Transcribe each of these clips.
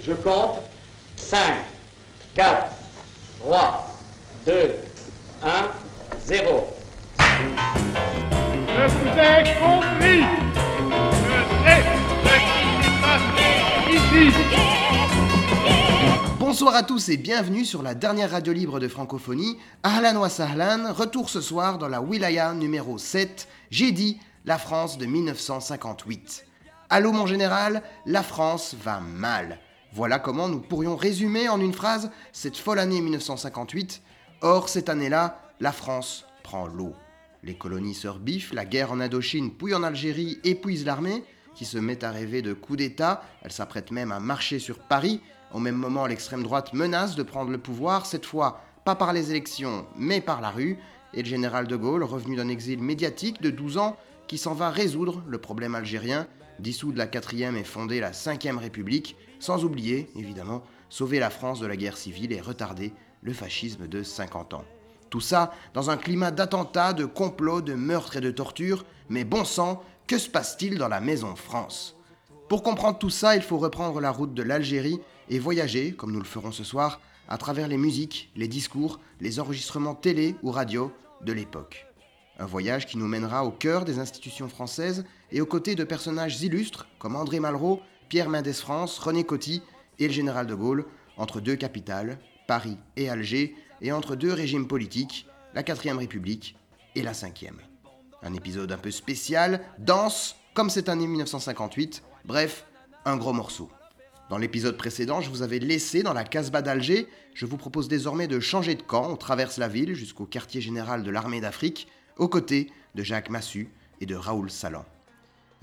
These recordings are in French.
Je compte 5, 4, 3, 2, 1, 0. Je vous ai compris. Je sais ce qui s'est passé ici. Bonsoir à tous et bienvenue sur la dernière radio libre de francophonie. Ahlan wa sahlan, retour ce soir dans la Wilaya numéro 7, j'ai dit la France de 1958. Allô mon général, la France va mal. Voilà comment nous pourrions résumer en une phrase cette folle année 1958. Or, cette année-là, la France prend l'eau. Les colonies se rebiffent, la guerre en Indochine, puis en Algérie, épuise l'armée, qui se met à rêver de coups d'État. Elle s'apprête même à marcher sur Paris. Au même moment, l'extrême droite menace de prendre le pouvoir, cette fois pas par les élections, mais par la rue. Et le général de Gaulle, revenu d'un exil médiatique de 12 ans, qui s'en va résoudre le problème algérien, dissoudre la 4 et fonder la 5 République, sans oublier, évidemment, sauver la France de la guerre civile et retarder le fascisme de 50 ans. Tout ça dans un climat d'attentats, de complots, de meurtres et de tortures, mais bon sang, que se passe-t-il dans la maison France? Pour comprendre tout ça, il faut reprendre la route de l'Algérie et voyager, comme nous le ferons ce soir, à travers les musiques, les discours, les enregistrements télé ou radio de l'époque. Un voyage qui nous mènera au cœur des institutions françaises et aux côtés de personnages illustres comme André Malraux, Pierre Mendès France, René Coty et le général de Gaulle, entre deux capitales, Paris et Alger, et entre deux régimes politiques, la 4ème République et la 5ème. Un épisode un peu spécial, dense, comme cette année 1958, bref, un gros morceau. Dans l'épisode précédent, je vous avais laissé dans la Casbah d'Alger. Je vous propose désormais de changer de camp. On traverse la ville jusqu'au quartier général de l'armée d'Afrique, aux côtés de Jacques Massu et de Raoul Salan.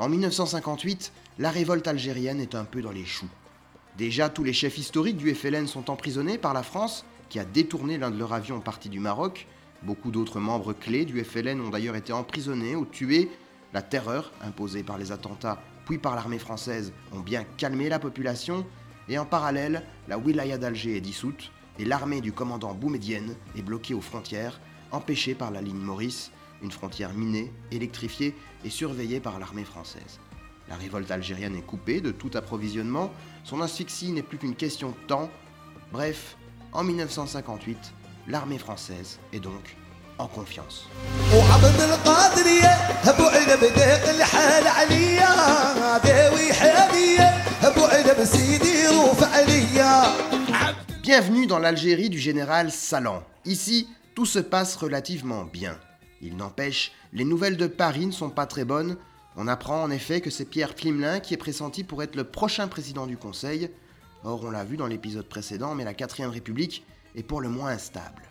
En 1958, la révolte algérienne est un peu dans les choux. Déjà, tous les chefs historiques du FLN sont emprisonnés par la France, qui a détourné l'un de leurs avions parti du Maroc. Beaucoup d'autres membres clés du FLN ont d'ailleurs été emprisonnés ou tués. La terreur imposée par les attentats puis par l'armée française ont bien calmé la population. Et en parallèle, la wilaya d'Alger est dissoute et l'armée du commandant Boumedienne est bloquée aux frontières, empêchée par la ligne Maurice, une frontière minée, électrifiée et surveillée par l'armée française. La révolte algérienne est coupée de tout approvisionnement, son asphyxie n'est plus qu'une question de temps. Bref, en 1958, l'armée française est donc en confiance. Bienvenue dans l'Algérie du général Salan. Ici, tout se passe relativement bien. Il n'empêche, les nouvelles de Paris ne sont pas très bonnes. On apprend en effet que c'est Pierre Pflimlin qui est pressenti pour être le prochain président du Conseil. Or, on l'a vu dans l'épisode précédent, mais la 4ème République est pour le moins instable.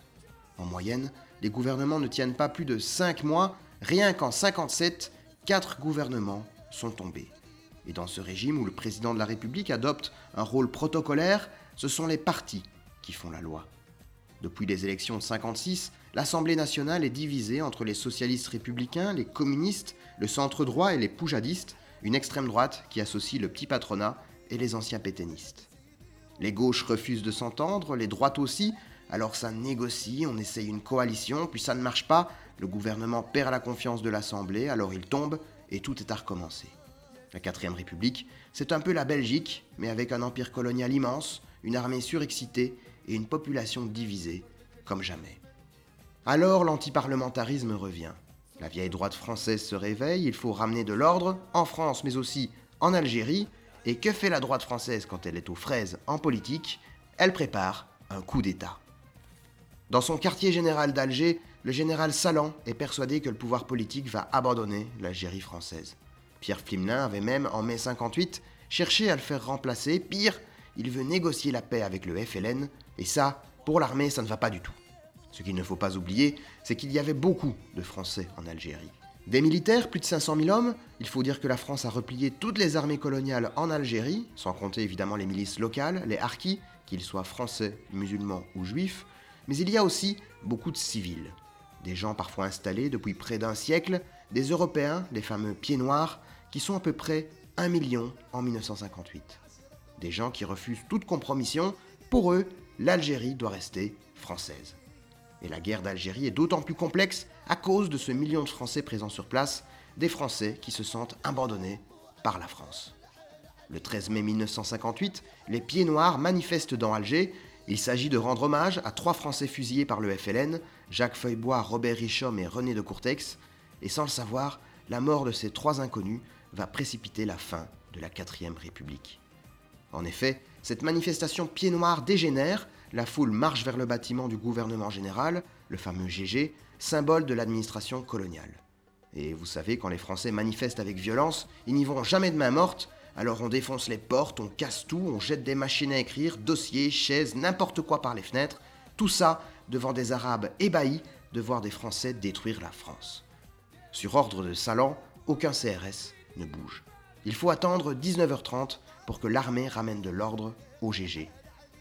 En moyenne, les gouvernements ne tiennent pas plus de 5 mois, rien qu'en 57, 4 gouvernements sont tombés. Et dans ce régime où le président de la République adopte un rôle protocolaire, ce sont les partis qui font la loi. Depuis les élections de 56, l'Assemblée nationale est divisée entre les socialistes républicains, les communistes, le centre droit et les poujadistes, une extrême droite qui associe le petit patronat et les anciens pétainistes. Les gauches refusent de s'entendre, les droites aussi, alors ça négocie, on essaye une coalition, puis ça ne marche pas, le gouvernement perd la confiance de l'Assemblée, alors il tombe et tout est à recommencer. La 4ème République, c'est un peu la Belgique, mais avec un empire colonial immense, une armée surexcitée et une population divisée, comme jamais. Alors l'antiparlementarisme revient. La vieille droite française se réveille, il faut ramener de l'ordre, en France mais aussi en Algérie. Et que fait la droite française quand elle est aux fraises en politique? Elle prépare un coup d'État. Dans son quartier général d'Alger, le général Salan est persuadé que le pouvoir politique va abandonner l'Algérie française. Pierre Pflimlin avait même, en mai 58, cherché à le faire remplacer. Pire, il veut négocier la paix avec le FLN, et ça, pour l'armée, ça ne va pas du tout. Ce qu'il ne faut pas oublier, c'est qu'il y avait beaucoup de Français en Algérie. Des militaires, plus de 500 000 hommes, il faut dire que la France a replié toutes les armées coloniales en Algérie, sans compter évidemment les milices locales, les harkis, qu'ils soient français, musulmans ou juifs, mais il y a aussi beaucoup de civils. Des gens parfois installés depuis près d'un siècle, des Européens, les fameux pieds noirs, qui sont à peu près un million en 1958. Des gens qui refusent toute compromission, pour eux, l'Algérie doit rester française. Et la guerre d'Algérie est d'autant plus complexe à cause de ce million de Français présents sur place, des Français qui se sentent abandonnés par la France. Le 13 mai 1958, les Pieds Noirs manifestent dans Alger. Il s'agit de rendre hommage à trois Français fusillés par le FLN, Jacques Feuillebois, Robert Richomme et René de Courtex. Et sans le savoir, la mort de ces trois inconnus va précipiter la fin de la 4ème République. En effet, cette manifestation pieds noirs dégénère, la foule marche vers le bâtiment du gouvernement général, le fameux GG, symbole de l'administration coloniale. Et vous savez, quand les Français manifestent avec violence, ils n'y vont jamais de main morte, alors on défonce les portes, on casse tout, on jette des machines à écrire, dossiers, chaises, n'importe quoi par les fenêtres, tout ça devant des Arabes ébahis de voir des Français détruire la France. Sur ordre de Salan, aucun CRS ne bouge. Il faut attendre 19h30 pour que l'armée ramène de l'ordre au GG.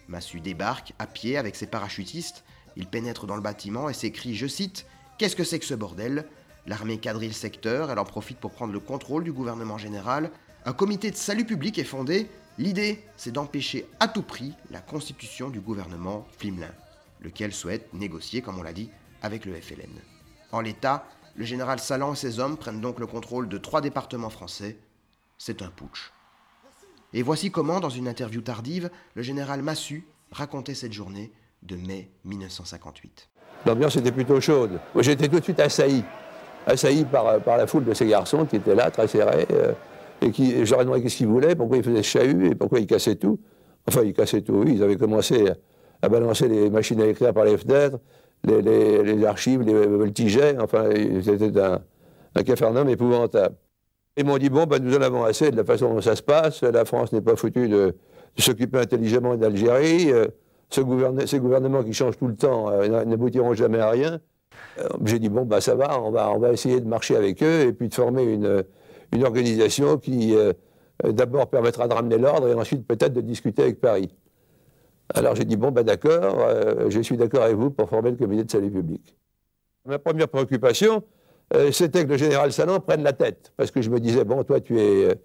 Massu débarque à pied avec ses parachutistes, il pénètre dans le bâtiment et s'écrie, je cite, Qu'est-ce que c'est que ce bordel? L'armée quadrille le secteur, elle en profite pour prendre le contrôle du gouvernement général. Un comité de salut public est fondé. L'idée, c'est d'empêcher à tout prix la constitution du gouvernement Flimelin, lequel souhaite négocier, comme on l'a dit, avec le FLN. En l'état, le général Salan et ses hommes prennent donc le contrôle de trois départements français. C'est un putsch. Et voici comment, dans une interview tardive, le général Massu racontait cette journée de mai 1958. L'ambiance était plutôt chaude. J'étais tout de suite assailli, assailli par, par la foule de ces garçons qui étaient là, très serrés, euh, et qui, j'aurais demandé qu'est-ce qu'ils voulaient, pourquoi ils faisaient ce chahut et pourquoi ils cassaient tout. Enfin, ils cassaient tout, oui, ils avaient commencé à balancer les machines à écrire par les fenêtres, les, archives, les voltigeaient, enfin, c'était un, un épouvantable. Ils m'ont dit, bon, ben, nous en avons assez de la façon dont ça se passe, la France n'est pas foutue de, s'occuper intelligemment d'Algérie, euh, ce ces gouvernements qui changent tout le temps euh, n'aboutiront jamais à rien. Euh, j'ai dit, bon, ben, ça va on, va, essayer de marcher avec eux et puis de former une, une organisation qui, d'abord, permettra de ramener l'ordre et ensuite peut-être de discuter avec Paris. Alors j'ai dit, bon, ben d'accord, je suis d'accord avec vous pour former le comité de salut public. Ma première préoccupation, euh, c'était que le général Salon prenne la tête. Parce que je me disais, bon, toi, tu es. Euh,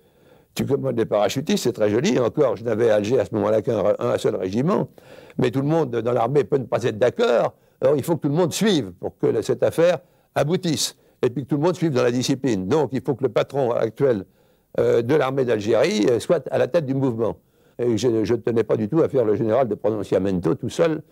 tu commandes les parachutistes, c'est très joli. Encore, je n'avais à Alger à ce moment-là qu'un seul régiment. Mais tout le monde dans l'armée peut ne pas être d'accord. Alors, il faut que tout le monde suive pour que cette affaire aboutisse. Et puis que tout le monde suive dans la discipline. Donc, il faut que le patron actuel euh, de l'armée d'Algérie soit à la tête du mouvement. Et je ne tenais pas du tout à faire le général de prononciamento tout seul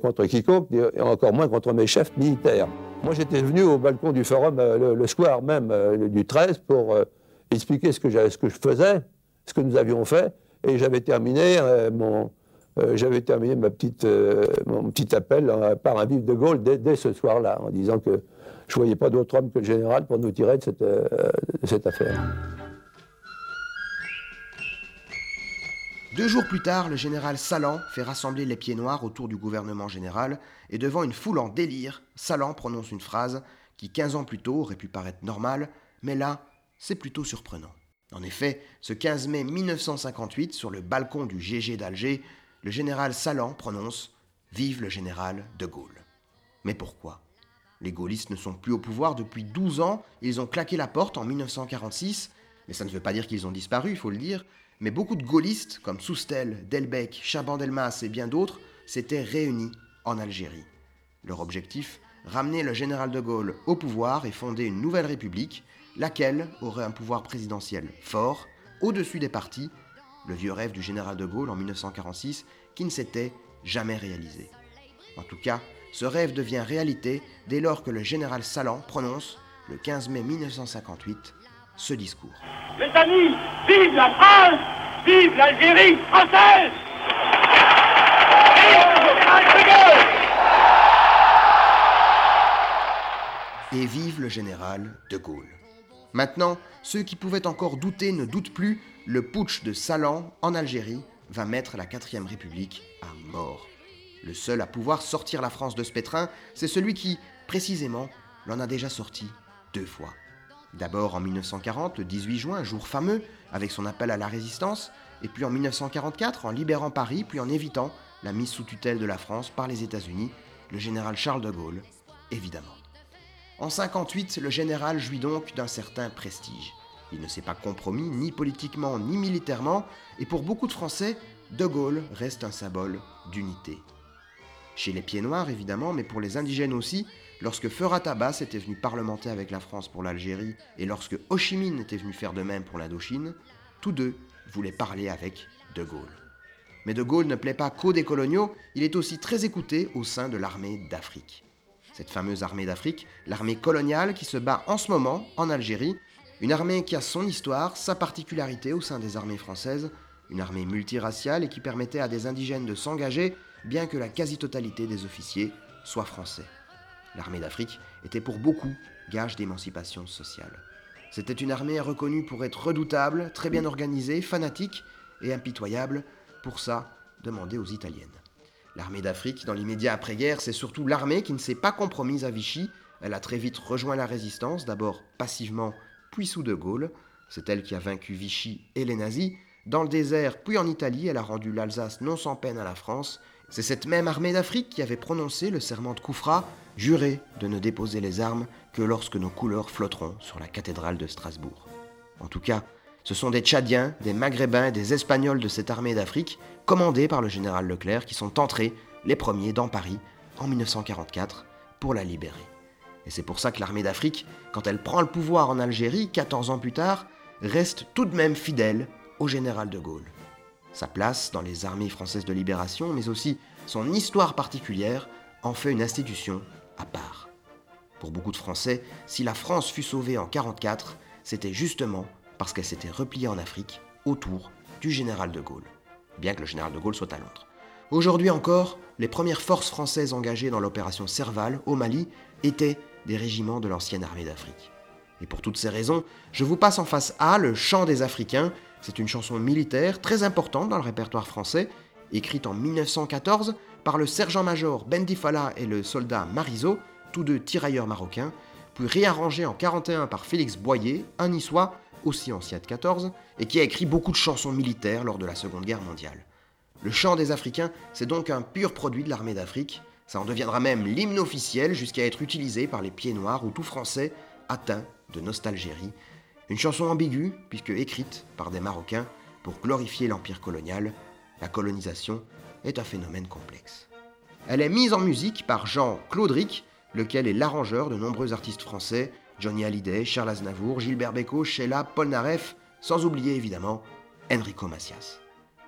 contre quiconque, et encore moins contre mes chefs militaires. Moi, j'étais venu au balcon du forum, euh, le, soir même euh, du 13, pour euh, expliquer ce que, je faisais, ce que nous avions fait, et j'avais terminé mon, terminé ma petite, mon petit appel par un vif de Gaulle dès, ce soir-là, en disant que je ne voyais pas d'autre homme que le général pour nous tirer de cette affaire. Deux jours plus tard, le général Salan fait rassembler les pieds noirs autour du gouvernement général et devant une foule en délire, Salan prononce une phrase qui 15 ans plus tôt aurait pu paraître normale, mais là, c'est plutôt surprenant. En effet, ce 15 mai 1958, sur le balcon du GG d'Alger, le général Salan prononce Vive le général de Gaulle. Mais pourquoi? Les gaullistes ne sont plus au pouvoir depuis 12 ans, ils ont claqué la porte en 1946, mais ça ne veut pas dire qu'ils ont disparu, il faut le dire, mais beaucoup de gaullistes, comme Soustel, Delbecq, Chaban-Delmas et bien d'autres, s'étaient réunis en Algérie. Leur objectif Ramener le général de Gaulle au pouvoir et fonder une nouvelle république, laquelle aurait un pouvoir présidentiel fort, au-dessus des partis, le vieux rêve du général de Gaulle en 1946 qui ne s'était jamais réalisé. En tout cas, ce rêve devient réalité dès lors que le général Salan prononce, le 15 mai 1958, ce discours. Mes amis, vive la France Vive l'Algérie française Vive le général de Gaulle Et vive le général de Gaulle. Maintenant, ceux qui pouvaient encore douter ne doutent plus, le putsch de Salan en Algérie va mettre la 4ème République à mort. Le seul à pouvoir sortir la France de ce pétrin, c'est celui qui, précisément, l'en a déjà sorti deux fois. D'abord en 1940, le 18 juin, jour fameux, avec son appel à la résistance, et puis en 1944 en libérant Paris, puis en évitant la mise sous tutelle de la France par les États-Unis, le général Charles de Gaulle, évidemment. En 1958, le général jouit donc d'un certain prestige. Il ne s'est pas compromis ni politiquement ni militairement, et pour beaucoup de Français, de Gaulle reste un symbole d'unité. Chez les pieds noirs évidemment, mais pour les indigènes aussi, Lorsque Feurat Abbas était venu parlementer avec la France pour l'Algérie et lorsque Ho Chi Minh était venu faire de même pour l'Indochine, tous deux voulait parler avec De Gaulle. Mais De Gaulle ne plaît pas qu'aux des coloniaux, il est aussi très écouté au sein de l'armée d'Afrique. Cette fameuse armée d'Afrique, l'armée coloniale qui se bat en ce moment en Algérie, une armée qui a son histoire, sa particularité au sein des armées françaises, une armée multiraciale et qui permettait à des indigènes de s'engager, bien que la quasi-totalité des officiers soient français. L'armée d'Afrique était pour beaucoup gage d'émancipation sociale. C'était une armée reconnue pour être redoutable, très bien organisée, fanatique et impitoyable. Pour ça, demandez aux Italiennes. L'armée d'Afrique, dans l'immédiat après-guerre, c'est surtout l'armée qui ne s'est pas compromise à Vichy. Elle a très vite rejoint la résistance, d'abord passivement, puis sous De Gaulle. C'est elle qui a vaincu Vichy et les nazis. Dans le désert, puis en Italie, elle a rendu l'Alsace non sans peine à la France. C'est cette même armée d'Afrique qui avait prononcé le serment de Koufra, juré de ne déposer les armes que lorsque nos couleurs flotteront sur la cathédrale de Strasbourg. En tout cas, ce sont des Tchadiens, des Maghrébins et des Espagnols de cette armée d'Afrique, commandés par le général Leclerc, qui sont entrés, les premiers, dans Paris en 1944 pour la libérer. Et c'est pour ça que l'armée d'Afrique, quand elle prend le pouvoir en Algérie, 14 ans plus tard, reste tout de même fidèle au général de Gaulle. Sa place dans les armées françaises de libération, mais aussi son histoire particulière, en fait une institution à part. Pour beaucoup de Français, si la France fut sauvée en 1944, c'était justement parce qu'elle s'était repliée en Afrique autour du général de Gaulle, bien que le général de Gaulle soit à Londres. Aujourd'hui encore, les premières forces françaises engagées dans l'opération Serval au Mali étaient des régiments de l'ancienne armée d'Afrique. Et pour toutes ces raisons, je vous passe en face A le chant des Africains. C'est une chanson militaire très importante dans le répertoire français, écrite en 1914 par le sergent-major Bendifala et le soldat Marizo, tous deux tirailleurs marocains, puis réarrangé en 41 par Félix Boyer, un niçois, aussi ancien de 14, et qui a écrit beaucoup de chansons militaires lors de la Seconde Guerre mondiale. Le chant des Africains, c'est donc un pur produit de l'armée d'Afrique. Ça en deviendra même l'hymne officiel jusqu'à être utilisé par les pieds noirs ou tout français atteint de nostalgérie. Une chanson ambiguë, puisque écrite par des Marocains pour glorifier l'empire colonial, la colonisation est un phénomène complexe. Elle est mise en musique par Jean Claudric, lequel est l'arrangeur de nombreux artistes français, Johnny Hallyday, Charles Aznavour, Gilbert Bécaud, Sheila, Paul Naref, sans oublier évidemment Enrico Macias.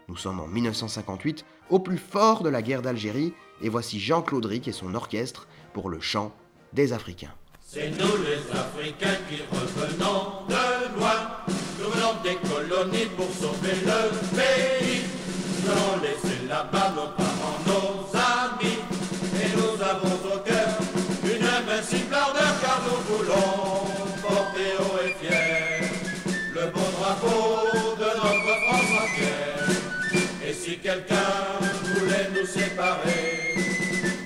Nous sommes en 1958, au plus fort de la guerre d'Algérie, et voici Jean Claudric et son orchestre pour le chant des Africains. C'est nous les Africains qui revenons de loin. Nous venons des colonies pour sauver le pays. Là-bas nos parents, nos amis. Et nous avons au cœur une invincible ardeur car nous voulons porter haut et fier le beau drapeau de notre France entière. Et si quelqu'un voulait nous séparer,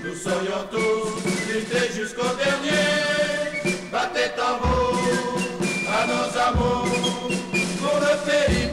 nous serions tous lutter jusqu'au dernier. Battez tambour à nos amours, pour le pays,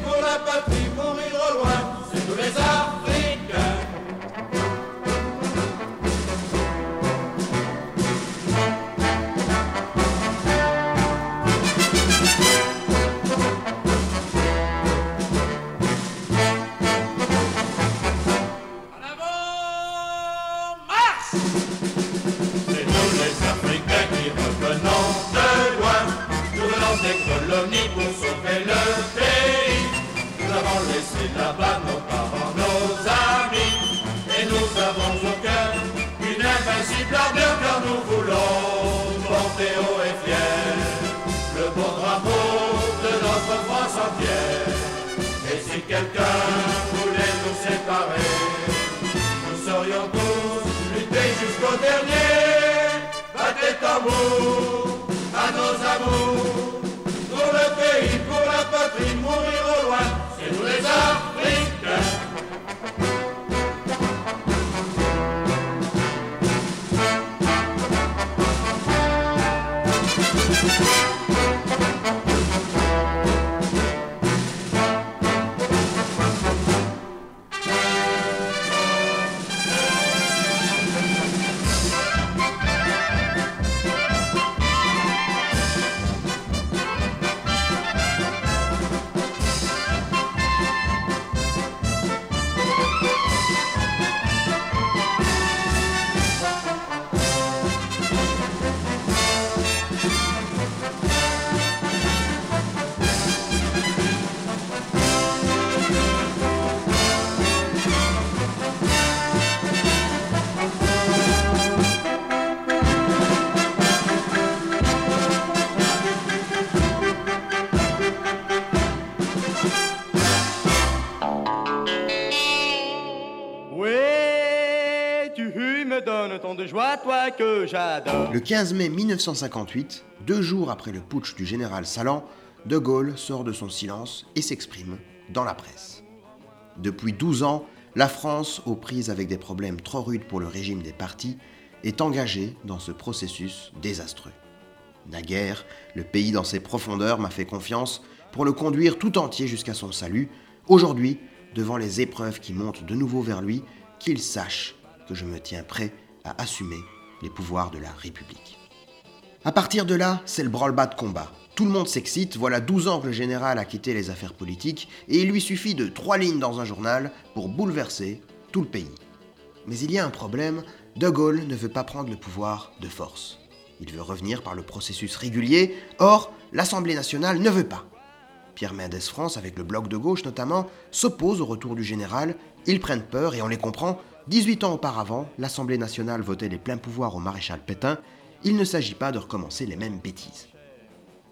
À nos amours, pour le pays, pour la patrie, mourir au loin, c'est nous les Africains. Le 15 mai 1958, deux jours après le putsch du général Salan, De Gaulle sort de son silence et s'exprime dans la presse. Depuis 12 ans, la France, aux prises avec des problèmes trop rudes pour le régime des partis, est engagée dans ce processus désastreux. Naguère, le pays dans ses profondeurs m'a fait confiance pour le conduire tout entier jusqu'à son salut. Aujourd'hui, devant les épreuves qui montent de nouveau vers lui, qu'il sache que je me tiens prêt à assumer les pouvoirs de la République. À partir de là, c'est le branle-bas de combat. Tout le monde s'excite, voilà 12 ans que le général a quitté les affaires politiques, et il lui suffit de trois lignes dans un journal pour bouleverser tout le pays. Mais il y a un problème, De Gaulle ne veut pas prendre le pouvoir de force. Il veut revenir par le processus régulier, or l'Assemblée nationale ne veut pas. Pierre Mendès France, avec le bloc de gauche notamment, s'oppose au retour du général, ils prennent peur et on les comprend, 18 ans auparavant, l'Assemblée nationale votait les pleins pouvoirs au maréchal Pétain, il ne s'agit pas de recommencer les mêmes bêtises.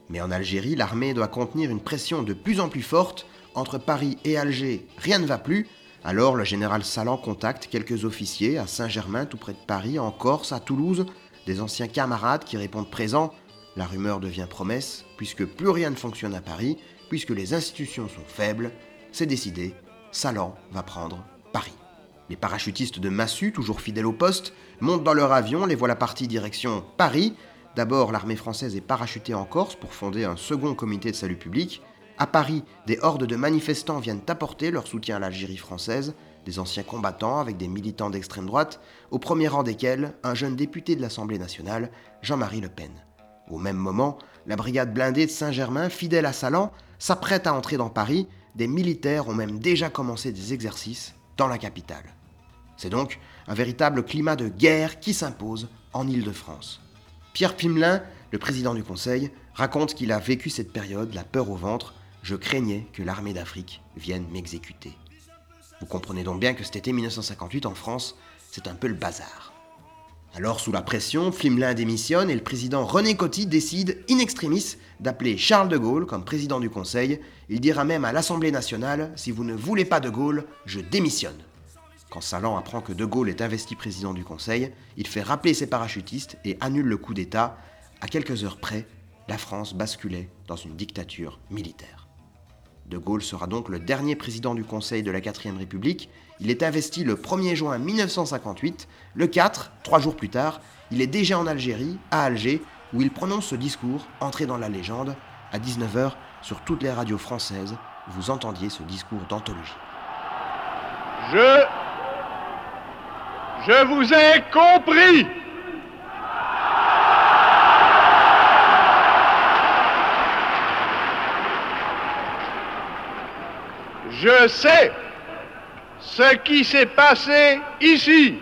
Mais en Algérie, l'armée doit contenir une pression de plus en plus forte. Entre Paris et Alger, rien ne va plus. Alors le général Salan contacte quelques officiers à Saint-Germain, tout près de Paris, en Corse, à Toulouse, des anciens camarades qui répondent présents. La rumeur devient promesse, puisque plus rien ne fonctionne à Paris, puisque les institutions sont faibles. C'est décidé, Salan va prendre. Les parachutistes de Massu, toujours fidèles au poste, montent dans leur avion, les voilà partis direction Paris. D'abord, l'armée française est parachutée en Corse pour fonder un second comité de salut public. À Paris, des hordes de manifestants viennent apporter leur soutien à l'Algérie française, des anciens combattants avec des militants d'extrême droite, au premier rang desquels un jeune député de l'Assemblée nationale, Jean-Marie Le Pen. Au même moment, la brigade blindée de Saint-Germain, fidèle à Salan, s'apprête à entrer dans Paris. Des militaires ont même déjà commencé des exercices dans la capitale. C'est donc un véritable climat de guerre qui s'impose en Île-de-France. Pierre Pimelin, le président du Conseil, raconte qu'il a vécu cette période, la peur au ventre. Je craignais que l'armée d'Afrique vienne m'exécuter. Vous comprenez donc bien que cet été 1958 en France, c'est un peu le bazar. Alors, sous la pression, Flimelin démissionne et le président René Coty décide, in extremis, d'appeler Charles de Gaulle comme président du Conseil. Il dira même à l'Assemblée nationale Si vous ne voulez pas de Gaulle, je démissionne. Quand Salan apprend que De Gaulle est investi président du Conseil, il fait rappeler ses parachutistes et annule le coup d'État. À quelques heures près, la France basculait dans une dictature militaire. De Gaulle sera donc le dernier président du Conseil de la 4ème République. Il est investi le 1er juin 1958. Le 4, trois jours plus tard, il est déjà en Algérie, à Alger, où il prononce ce discours, entré dans la légende. À 19h, sur toutes les radios françaises, vous entendiez ce discours d'anthologie. Je. Je vous ai compris. Je sais ce qui s'est passé ici.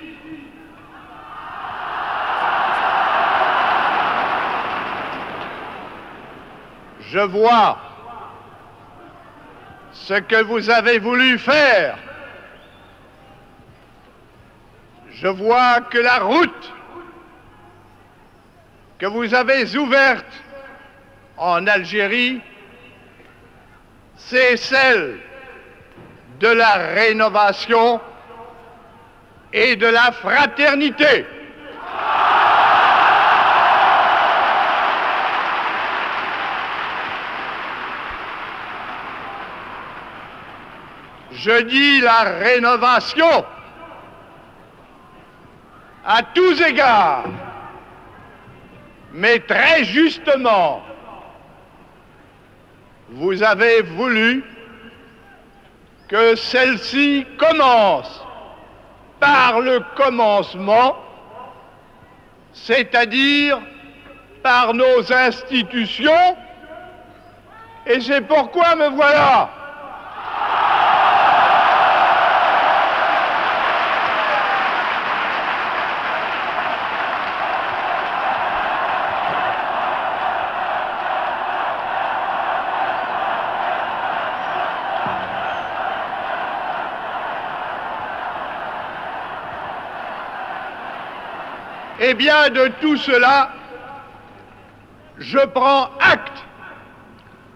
Je vois ce que vous avez voulu faire. Je vois que la route que vous avez ouverte en Algérie, c'est celle de la rénovation et de la fraternité. Je dis la rénovation à tous égards, mais très justement, vous avez voulu que celle-ci commence par le commencement, c'est-à-dire par nos institutions, et c'est pourquoi me voilà. Eh bien, de tout cela, je prends acte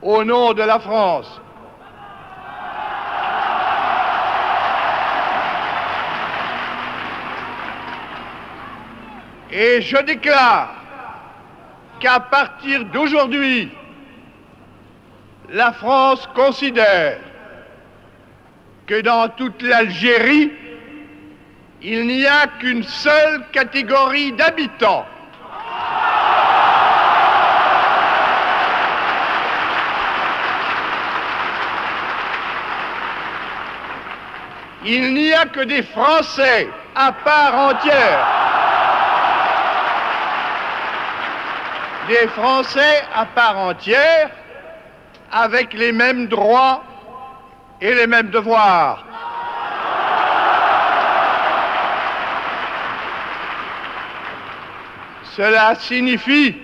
au nom de la France. Et je déclare qu'à partir d'aujourd'hui, la France considère que dans toute l'Algérie, il n'y a qu'une seule catégorie d'habitants. Il n'y a que des Français à part entière. Des Français à part entière avec les mêmes droits et les mêmes devoirs. Cela signifie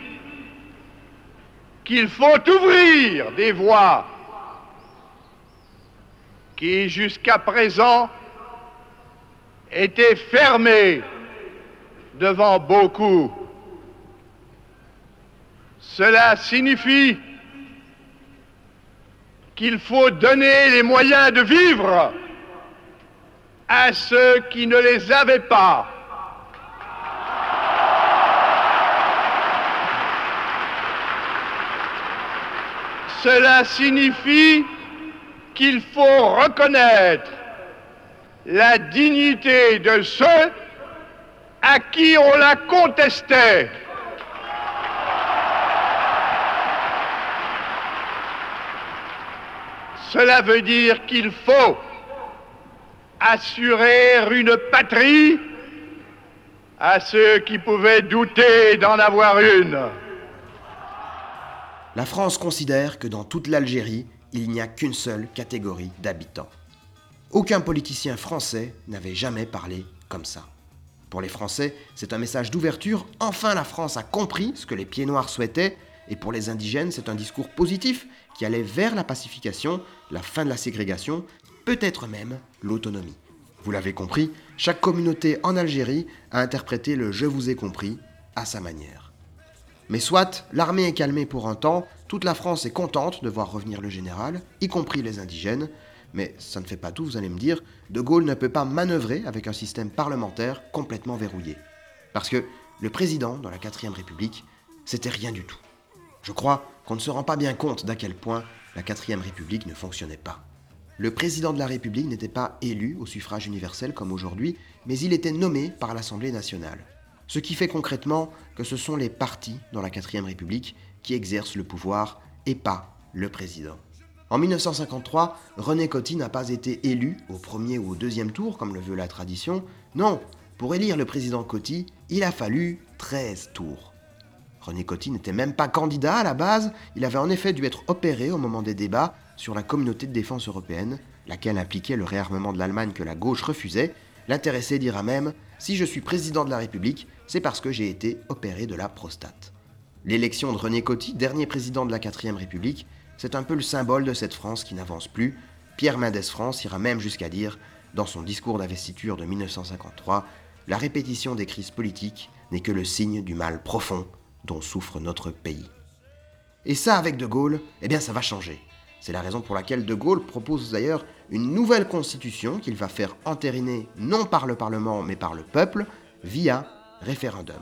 qu'il faut ouvrir des voies qui jusqu'à présent étaient fermées devant beaucoup. Cela signifie qu'il faut donner les moyens de vivre à ceux qui ne les avaient pas. Cela signifie qu'il faut reconnaître la dignité de ceux à qui on la contestait. Cela veut dire qu'il faut assurer une patrie à ceux qui pouvaient douter d'en avoir une. La France considère que dans toute l'Algérie, il n'y a qu'une seule catégorie d'habitants. Aucun politicien français n'avait jamais parlé comme ça. Pour les Français, c'est un message d'ouverture. Enfin, la France a compris ce que les pieds noirs souhaitaient. Et pour les indigènes, c'est un discours positif qui allait vers la pacification, la fin de la ségrégation, peut-être même l'autonomie. Vous l'avez compris, chaque communauté en Algérie a interprété le Je vous ai compris à sa manière. Mais soit, l'armée est calmée pour un temps, toute la France est contente de voir revenir le général, y compris les indigènes, mais ça ne fait pas tout, vous allez me dire, De Gaulle ne peut pas manœuvrer avec un système parlementaire complètement verrouillé. Parce que le président, dans la 4ème République, c'était rien du tout. Je crois qu'on ne se rend pas bien compte d'à quel point la 4ème République ne fonctionnait pas. Le président de la République n'était pas élu au suffrage universel comme aujourd'hui, mais il était nommé par l'Assemblée nationale. Ce qui fait concrètement que ce sont les partis dans la 4ème République qui exercent le pouvoir et pas le président. En 1953, René Coty n'a pas été élu au premier ou au deuxième tour, comme le veut la tradition. Non, pour élire le président Coty, il a fallu 13 tours. René Coty n'était même pas candidat à la base, il avait en effet dû être opéré au moment des débats sur la communauté de défense européenne, laquelle impliquait le réarmement de l'Allemagne que la gauche refusait. L'intéressé dira même Si je suis président de la République, c'est parce que j'ai été opéré de la prostate. L'élection de René Coty, dernier président de la 4ème République, c'est un peu le symbole de cette France qui n'avance plus. Pierre Mendès France ira même jusqu'à dire, dans son discours d'investiture de 1953, La répétition des crises politiques n'est que le signe du mal profond dont souffre notre pays. Et ça, avec De Gaulle, eh bien ça va changer. C'est la raison pour laquelle De Gaulle propose d'ailleurs une nouvelle constitution qu'il va faire entériner non par le Parlement mais par le peuple via référendum.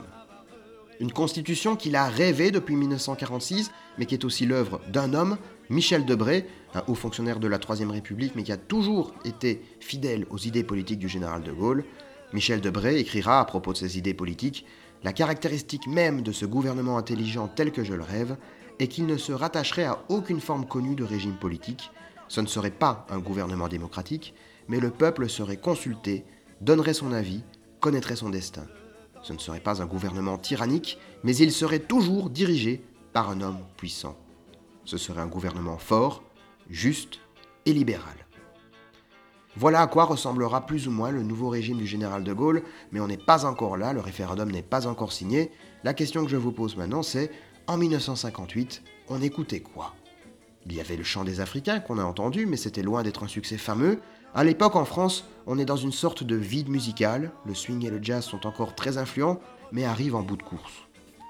Une constitution qu'il a rêvée depuis 1946, mais qui est aussi l'œuvre d'un homme, Michel Debré, un haut fonctionnaire de la Troisième République, mais qui a toujours été fidèle aux idées politiques du général de Gaulle. Michel Debré écrira à propos de ses idées politiques La caractéristique même de ce gouvernement intelligent tel que je le rêve est qu'il ne se rattacherait à aucune forme connue de régime politique. Ce ne serait pas un gouvernement démocratique, mais le peuple serait consulté, donnerait son avis, connaîtrait son destin. Ce ne serait pas un gouvernement tyrannique, mais il serait toujours dirigé par un homme puissant. Ce serait un gouvernement fort, juste et libéral. Voilà à quoi ressemblera plus ou moins le nouveau régime du général de Gaulle, mais on n'est pas encore là, le référendum n'est pas encore signé. La question que je vous pose maintenant, c'est en 1958, on écoutait quoi? Il y avait le chant des Africains qu'on a entendu, mais c'était loin d'être un succès fameux. À l'époque, en France, on est dans une sorte de vide musical. Le swing et le jazz sont encore très influents, mais arrivent en bout de course.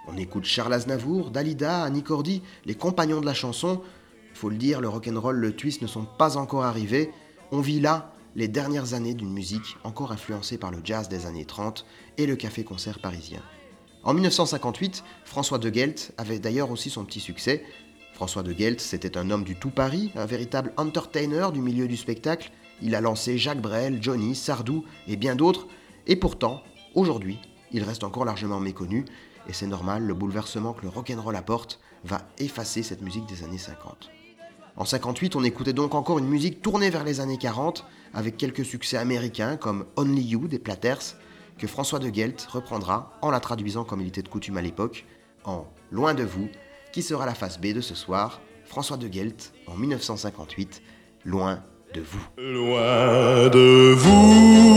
On écoute Charles Aznavour, Dalida, Annie Cordy, les compagnons de la chanson. Faut le dire, le rock'n'roll, le twist ne sont pas encore arrivés. On vit là les dernières années d'une musique encore influencée par le jazz des années 30 et le café-concert parisien. En 1958, François de Gelt avait d'ailleurs aussi son petit succès. François de Gelt, c'était un homme du tout Paris, un véritable entertainer du milieu du spectacle. Il a lancé Jacques Brel, Johnny, Sardou et bien d'autres. Et pourtant, aujourd'hui, il reste encore largement méconnu. Et c'est normal, le bouleversement que le rock'n'roll apporte va effacer cette musique des années 50. En 58, on écoutait donc encore une musique tournée vers les années 40, avec quelques succès américains comme Only You des Platters, que François de Gelt reprendra en la traduisant comme il était de coutume à l'époque, en Loin de vous, qui sera la face B de ce soir, François de Gelt en 1958, Loin Loin de vous,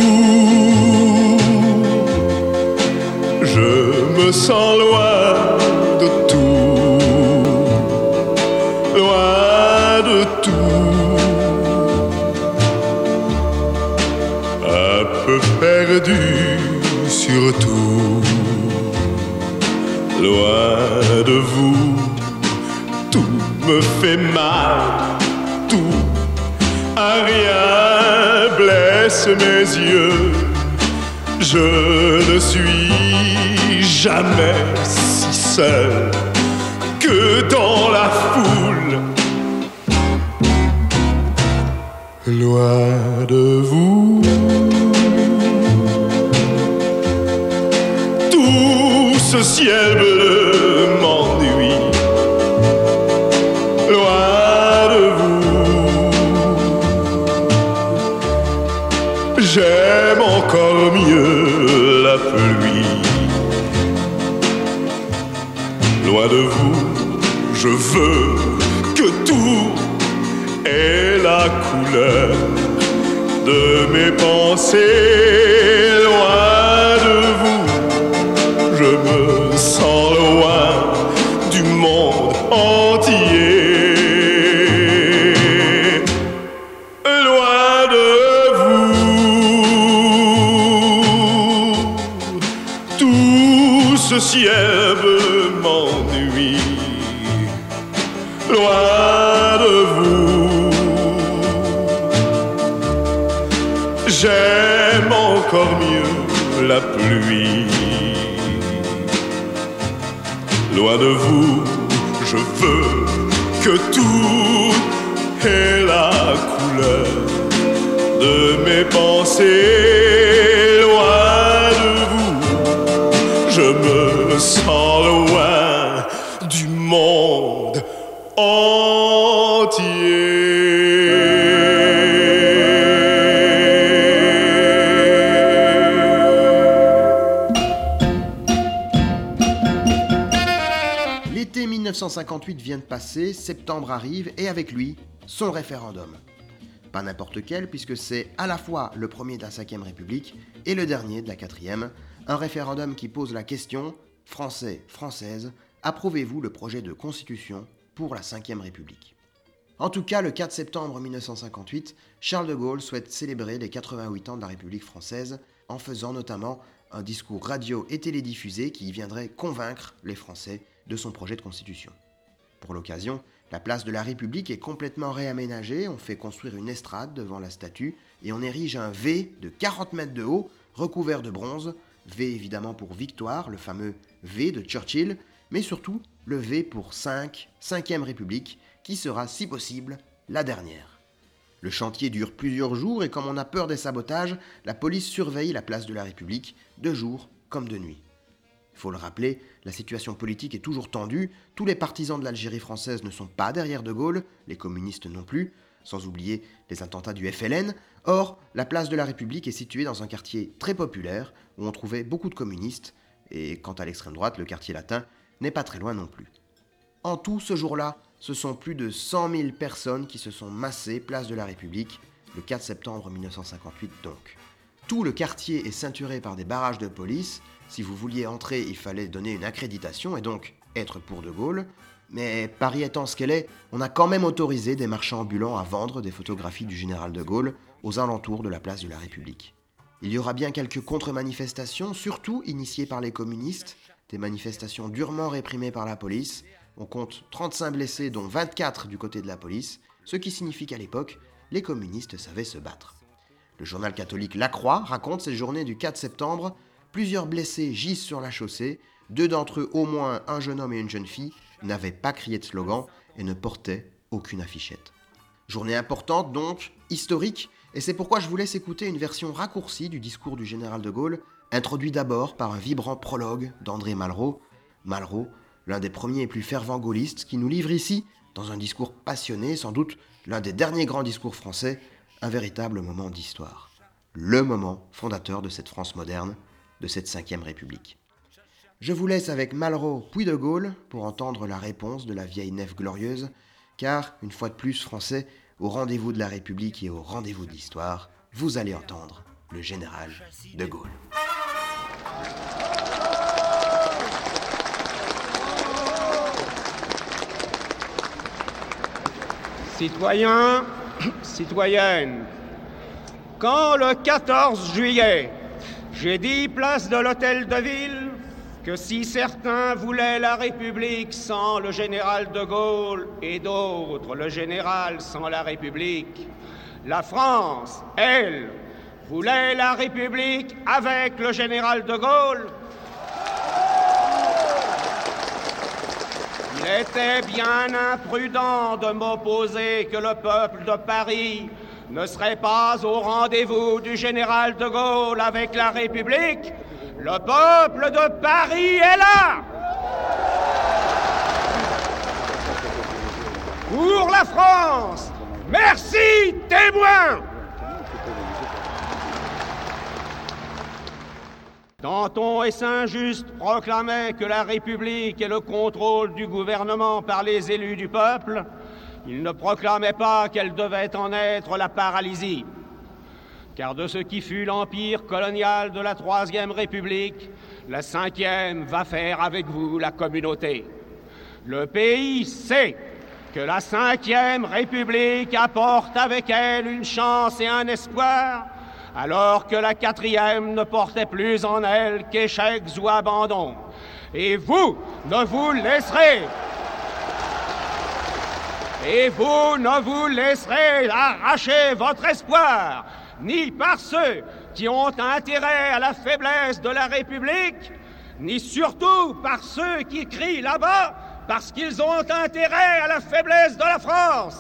je me sens loin de tout, loin de tout, un peu perdu surtout, loin de vous, tout me fait mal, tout rien blesse mes yeux. Je ne suis jamais si seul que dans la foule. Loin de vous, tout ce ciel bleu De vous, je veux que tout ait la couleur de mes pensées. 1958 vient de passer, septembre arrive et avec lui, son référendum. Pas n'importe quel puisque c'est à la fois le premier de la 5ème République et le dernier de la 4ème, un référendum qui pose la question Français, Françaises, approuvez-vous le projet de constitution pour la 5ème République? En tout cas, le 4 septembre 1958, Charles de Gaulle souhaite célébrer les 88 ans de la République française en faisant notamment un discours radio et télédiffusé qui viendrait convaincre les Français de son projet de constitution. Pour l'occasion, la place de la République est complètement réaménagée, on fait construire une estrade devant la statue et on érige un V de 40 mètres de haut, recouvert de bronze, V évidemment pour victoire, le fameux V de Churchill, mais surtout le V pour 5, 5e République, qui sera si possible la dernière. Le chantier dure plusieurs jours et comme on a peur des sabotages, la police surveille la place de la République de jour comme de nuit. Il faut le rappeler, la situation politique est toujours tendue, tous les partisans de l'Algérie française ne sont pas derrière De Gaulle, les communistes non plus, sans oublier les attentats du FLN. Or, la place de la République est située dans un quartier très populaire, où on trouvait beaucoup de communistes, et quant à l'extrême droite, le quartier latin n'est pas très loin non plus. En tout, ce jour-là, ce sont plus de 100 000 personnes qui se sont massées place de la République, le 4 septembre 1958 donc. Tout le quartier est ceinturé par des barrages de police. Si vous vouliez entrer, il fallait donner une accréditation et donc être pour De Gaulle. Mais Paris étant ce qu'elle est, on a quand même autorisé des marchands ambulants à vendre des photographies du général de Gaulle aux alentours de la place de la République. Il y aura bien quelques contre-manifestations, surtout initiées par les communistes, des manifestations durement réprimées par la police. On compte 35 blessés, dont 24 du côté de la police, ce qui signifie qu'à l'époque, les communistes savaient se battre. Le journal catholique La Croix raconte ces journées du 4 septembre. Plusieurs blessés gisent sur la chaussée. deux d'entre eux, au moins un jeune homme et une jeune fille, n'avaient pas crié de slogan et ne portaient aucune affichette. Journée importante donc, historique, et c'est pourquoi je vous laisse écouter une version raccourcie du discours du général de Gaulle, introduit d'abord par un vibrant prologue d'André Malraux. Malraux, l'un des premiers et plus fervents gaullistes, qui nous livre ici, dans un discours passionné, sans doute l'un des derniers grands discours français, un véritable moment d'histoire. Le moment fondateur de cette France moderne, de cette Ve République. Je vous laisse avec Malraux puis de Gaulle pour entendre la réponse de la vieille nef glorieuse, car, une fois de plus français, au rendez-vous de la République et au rendez-vous de l'histoire, vous allez entendre le général de Gaulle. Citoyens, citoyennes, quand le 14 juillet, j'ai dit place de l'hôtel de ville que si certains voulaient la République sans le général de Gaulle et d'autres le général sans la République, la France, elle, voulait la République avec le général de Gaulle. Il était bien imprudent de m'opposer que le peuple de Paris ne serait pas au rendez-vous du général de Gaulle avec la République? Le peuple de Paris est là. Pour la France, merci témoins. Danton et Saint-Just proclamaient que la République est le contrôle du gouvernement par les élus du peuple. Ils ne proclamaient pas qu'elle devait en être la paralysie. Car de ce qui fut l'empire colonial de la Troisième République, la Cinquième va faire avec vous la communauté. Le pays sait que la Cinquième République apporte avec elle une chance et un espoir alors que la quatrième ne portait plus en elle qu'échecs ou abandon. Et vous ne vous laisserez et vous ne vous laisserez arracher votre espoir, ni par ceux qui ont intérêt à la faiblesse de la République, ni surtout par ceux qui crient là-bas parce qu'ils ont intérêt à la faiblesse de la France.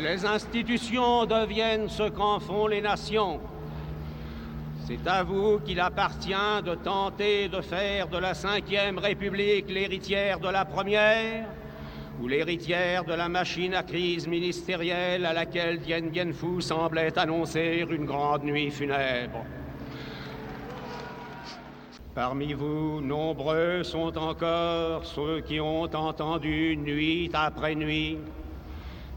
les institutions deviennent ce qu'en font les nations. C'est à vous qu'il appartient de tenter de faire de la Cinquième République l'héritière de la Première ou l'héritière de la machine à crise ministérielle à laquelle Dien Bien Phu semblait annoncer une grande nuit funèbre. Parmi vous, nombreux sont encore ceux qui ont entendu nuit après nuit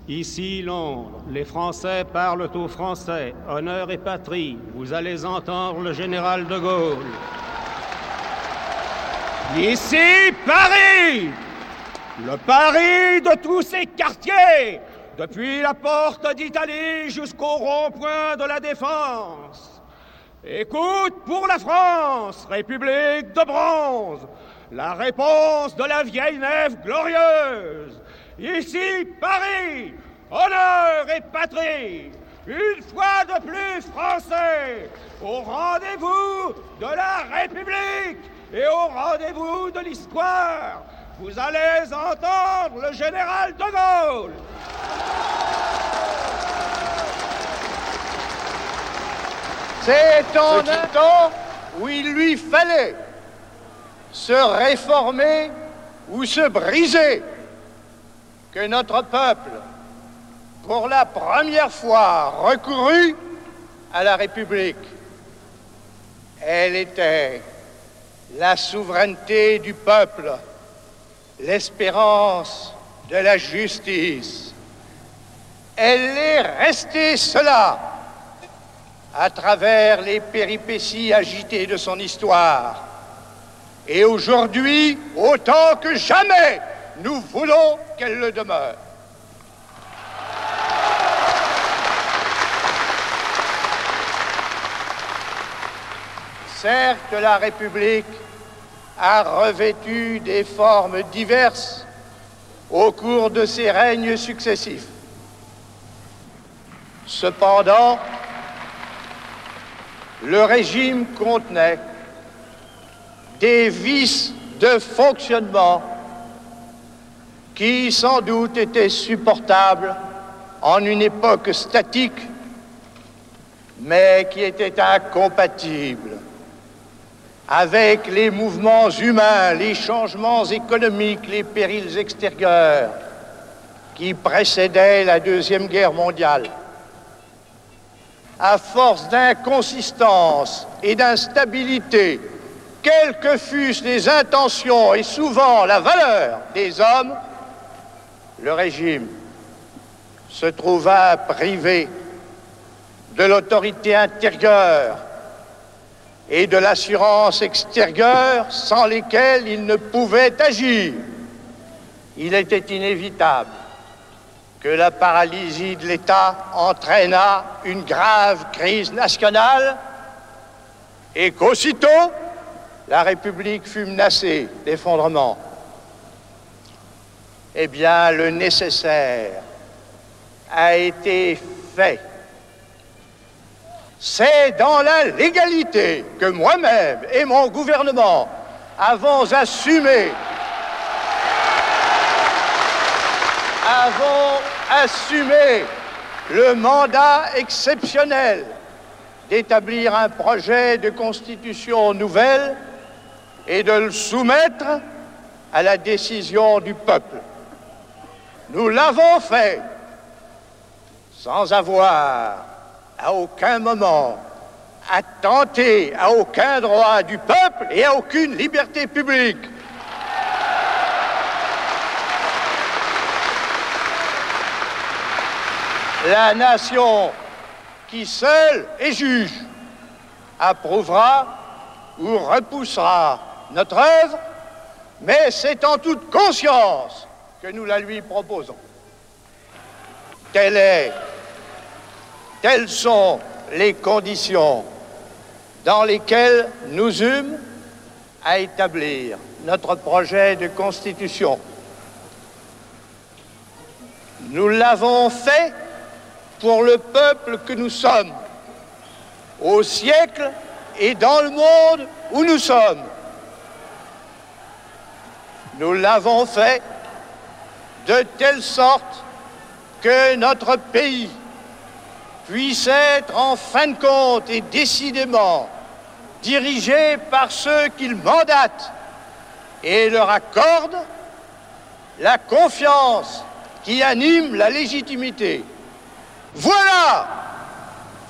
Ici Londres, les Français parlent aux Français, honneur et patrie. Vous allez entendre le général de Gaulle. Ici Paris, le Paris de tous ces quartiers, depuis la porte d'Italie jusqu'au rond-point de la Défense. Écoute pour la France, République de bronze, la réponse de la vieille nef glorieuse. Ici, Paris, honneur et patrie, une fois de plus français, au rendez-vous de la République et au rendez-vous de l'histoire. Vous allez entendre le général de Gaulle. C'est en un temps où il lui fallait se réformer ou se briser que notre peuple, pour la première fois, recourut à la République. Elle était la souveraineté du peuple, l'espérance de la justice. Elle est restée cela à travers les péripéties agitées de son histoire. Et aujourd'hui, autant que jamais, nous voulons qu'elle le demeure. Certes, la République a revêtu des formes diverses au cours de ses règnes successifs. Cependant, le régime contenait des vices de fonctionnement qui sans doute étaient supportables en une époque statique, mais qui étaient incompatibles avec les mouvements humains, les changements économiques, les périls extérieurs qui précédaient la Deuxième Guerre mondiale. À force d'inconsistance et d'instabilité, quelles que fussent les intentions et souvent la valeur des hommes, le régime se trouva privé de l'autorité intérieure et de l'assurance extérieure sans lesquelles il ne pouvait agir. Il était inévitable que la paralysie de l'État entraîna une grave crise nationale et qu'aussitôt la République fut menacée d'effondrement. Eh bien, le nécessaire a été fait. C'est dans la légalité que moi-même et mon gouvernement avons assumé, avons assumé le mandat exceptionnel d'établir un projet de constitution nouvelle et de le soumettre à la décision du peuple. Nous l'avons fait sans avoir à aucun moment attenter à aucun droit du peuple et à aucune liberté publique. La nation qui seule est juge approuvera ou repoussera notre œuvre, mais c'est en toute conscience que nous la lui proposons. Telle est sont les conditions dans lesquelles nous eûmes à établir notre projet de constitution? Nous l'avons fait pour le peuple que nous sommes, au siècle et dans le monde où nous sommes. Nous l'avons fait de telle sorte que notre pays puisse être en fin de compte et décidément dirigé par ceux qu'il mandate et leur accorde la confiance qui anime la légitimité. Voilà,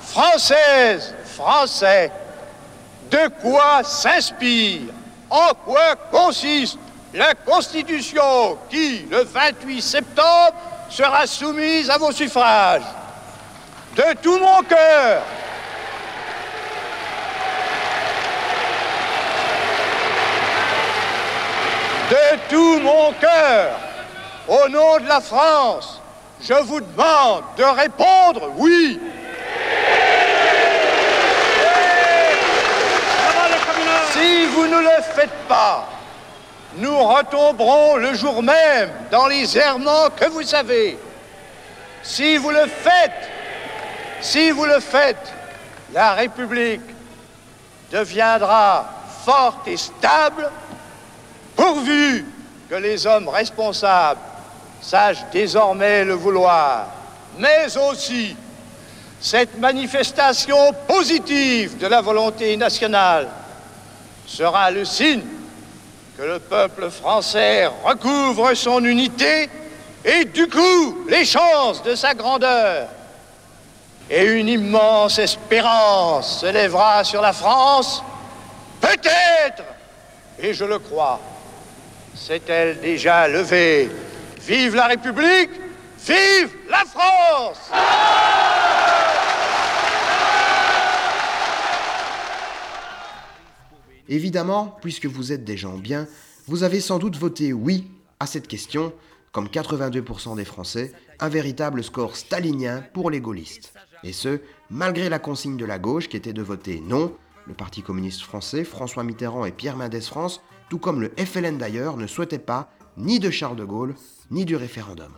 Françaises, Français, de quoi s'inspire, en quoi consiste la Constitution qui, le 28 septembre, sera soumise à vos suffrages de tout mon cœur. De tout mon cœur, au nom de la France, je vous demande de répondre oui. Si vous ne le faites pas, nous retomberons le jour même dans les errements que vous savez. Si vous le faites, si vous le faites, la République deviendra forte et stable pourvu que les hommes responsables sachent désormais le vouloir. Mais aussi, cette manifestation positive de la volonté nationale sera le signe que le peuple français recouvre son unité et du coup les chances de sa grandeur. Et une immense espérance se lèvera sur la France, peut-être, et je le crois, s'est-elle déjà levée. Vive la République, vive la France Évidemment, puisque vous êtes des gens bien, vous avez sans doute voté oui à cette question, comme 82% des Français, un véritable score stalinien pour les gaullistes. Et ce, malgré la consigne de la gauche qui était de voter non. Le Parti communiste français, François Mitterrand et Pierre Mendès France, tout comme le FLN d'ailleurs, ne souhaitaient pas ni de Charles de Gaulle, ni du référendum.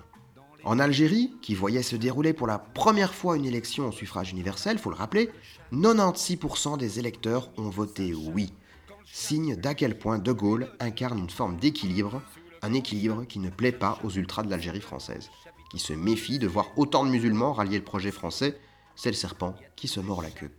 En Algérie, qui voyait se dérouler pour la première fois une élection au suffrage universel, faut le rappeler, 96% des électeurs ont voté oui. Signe d'à quel point De Gaulle incarne une forme d'équilibre, un équilibre qui ne plaît pas aux ultras de l'Algérie française, qui se méfient de voir autant de musulmans rallier le projet français, c'est le serpent qui se mord la queue.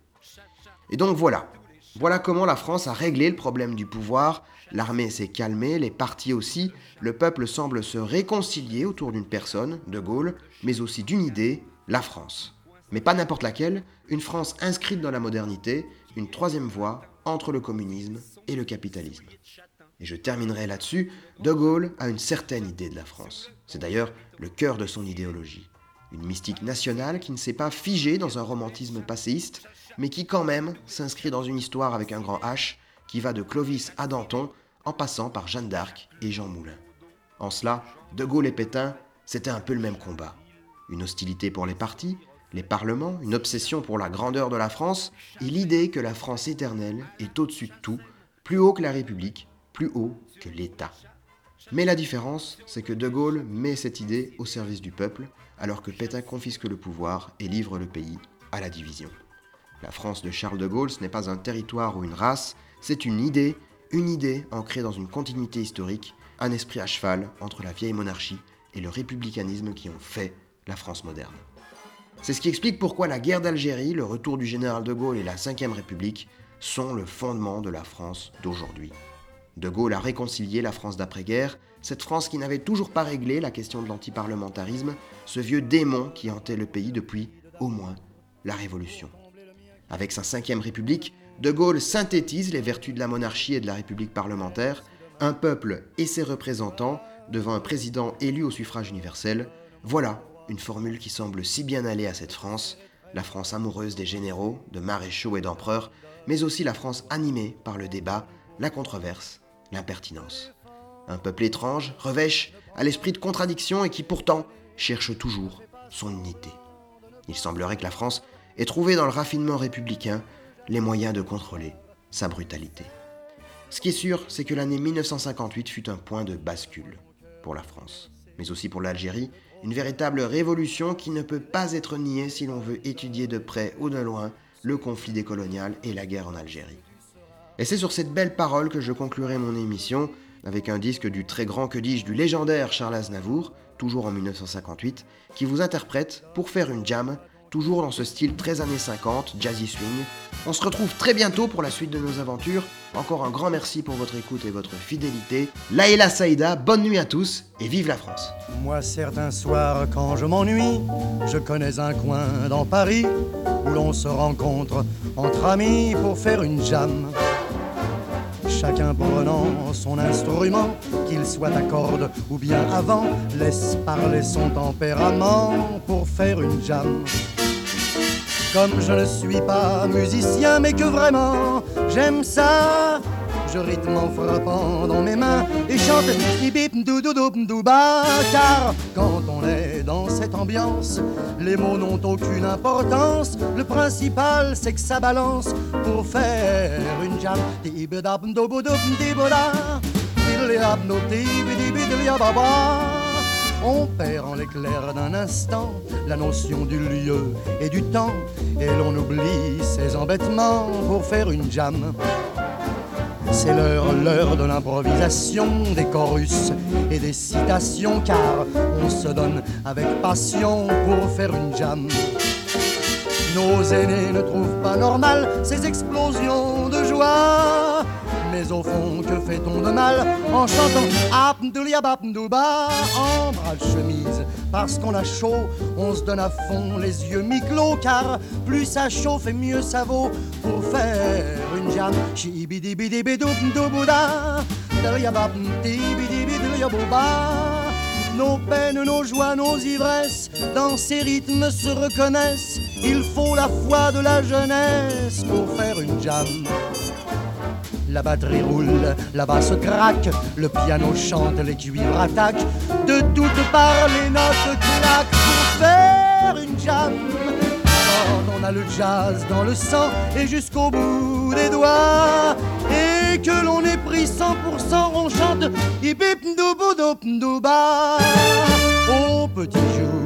Et donc voilà, voilà comment la France a réglé le problème du pouvoir, l'armée s'est calmée, les partis aussi, le peuple semble se réconcilier autour d'une personne, De Gaulle, mais aussi d'une idée, la France. Mais pas n'importe laquelle, une France inscrite dans la modernité, une troisième voie entre le communisme et le capitalisme. Et je terminerai là-dessus, De Gaulle a une certaine idée de la France. C'est d'ailleurs le cœur de son idéologie. Une mystique nationale qui ne s'est pas figée dans un romantisme passéiste, mais qui quand même s'inscrit dans une histoire avec un grand H qui va de Clovis à Danton en passant par Jeanne d'Arc et Jean Moulin. En cela, De Gaulle et Pétain, c'était un peu le même combat. Une hostilité pour les partis, les parlements, une obsession pour la grandeur de la France et l'idée que la France éternelle est au-dessus de tout, plus haut que la République, plus haut que l'État. Mais la différence, c'est que De Gaulle met cette idée au service du peuple, alors que Pétain confisque le pouvoir et livre le pays à la division. La France de Charles de Gaulle, ce n'est pas un territoire ou une race, c'est une idée, une idée ancrée dans une continuité historique, un esprit à cheval entre la vieille monarchie et le républicanisme qui ont fait la France moderne. C'est ce qui explique pourquoi la guerre d'Algérie, le retour du général de Gaulle et la Ve République sont le fondement de la France d'aujourd'hui. De Gaulle a réconcilié la France d'après-guerre, cette France qui n'avait toujours pas réglé la question de l'antiparlementarisme, ce vieux démon qui hantait le pays depuis, au moins, la Révolution. Avec sa Ve République, De Gaulle synthétise les vertus de la monarchie et de la République parlementaire, un peuple et ses représentants devant un président élu au suffrage universel. Voilà une formule qui semble si bien aller à cette France, la France amoureuse des généraux, de maréchaux et d'empereurs, mais aussi la France animée par le débat, la controverse, l'impertinence. Un peuple étrange, revêche, à l'esprit de contradiction et qui pourtant cherche toujours son unité. Il semblerait que la France ait trouvé dans le raffinement républicain les moyens de contrôler sa brutalité. Ce qui est sûr, c'est que l'année 1958 fut un point de bascule pour la France, mais aussi pour l'Algérie une véritable révolution qui ne peut pas être niée si l'on veut étudier de près ou de loin le conflit décolonial et la guerre en Algérie. Et c'est sur cette belle parole que je conclurai mon émission avec un disque du très grand, que dis-je, du légendaire Charles Aznavour, toujours en 1958, qui vous interprète pour faire une jam toujours dans ce style très années 50, jazzy swing. On se retrouve très bientôt pour la suite de nos aventures. Encore un grand merci pour votre écoute et votre fidélité. Laïla Saïda, bonne nuit à tous et vive la France. Moi, certains soirs, quand je m'ennuie, je connais un coin dans Paris où l'on se rencontre entre amis pour faire une jam. Chacun prenant son instrument, qu'il soit à cordes ou bien avant, laisse parler son tempérament pour faire une jam. Comme je ne suis pas musicien, mais que vraiment j'aime ça, je rythme en frappant dans mes mains et chante car quand on est dans cette ambiance, les mots n'ont aucune importance. Le principal, c'est que ça balance pour faire une jam. On perd en l'éclair d'un instant la notion du lieu et du temps, et l'on oublie ses embêtements pour faire une jam. C'est l'heure, l'heure de l'improvisation, des chorus et des citations, car on se donne avec passion pour faire une jam. Nos aînés ne trouvent pas normal ces explosions de joie. Mais au fond, que fait-on de mal en chantant Abdouliababdouba en bras de chemise? Parce qu'on a chaud, on se donne à fond les yeux mi-clos Car plus ça chauffe et mieux ça vaut pour faire une jam nos peines, nos joies, nos ivresses, dans ces rythmes se reconnaissent. Il faut la foi de la jeunesse pour faire une jam. La batterie roule, la basse craque, le piano chante, les cuivres attaquent. De toutes parts, les notes claquent pour faire une jam. Quand on a le jazz dans le sang et jusqu'au bout des doigts, et que l'on est pris 100%, on chante Au petit jour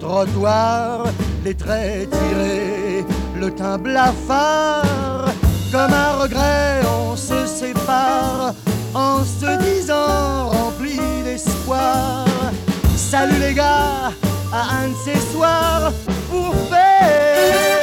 trottoir, les traits tirés, le teint blafard. Comme un regret, on se sépare en se disant rempli d'espoir. Salut les gars, à un de ces soirs pour faire.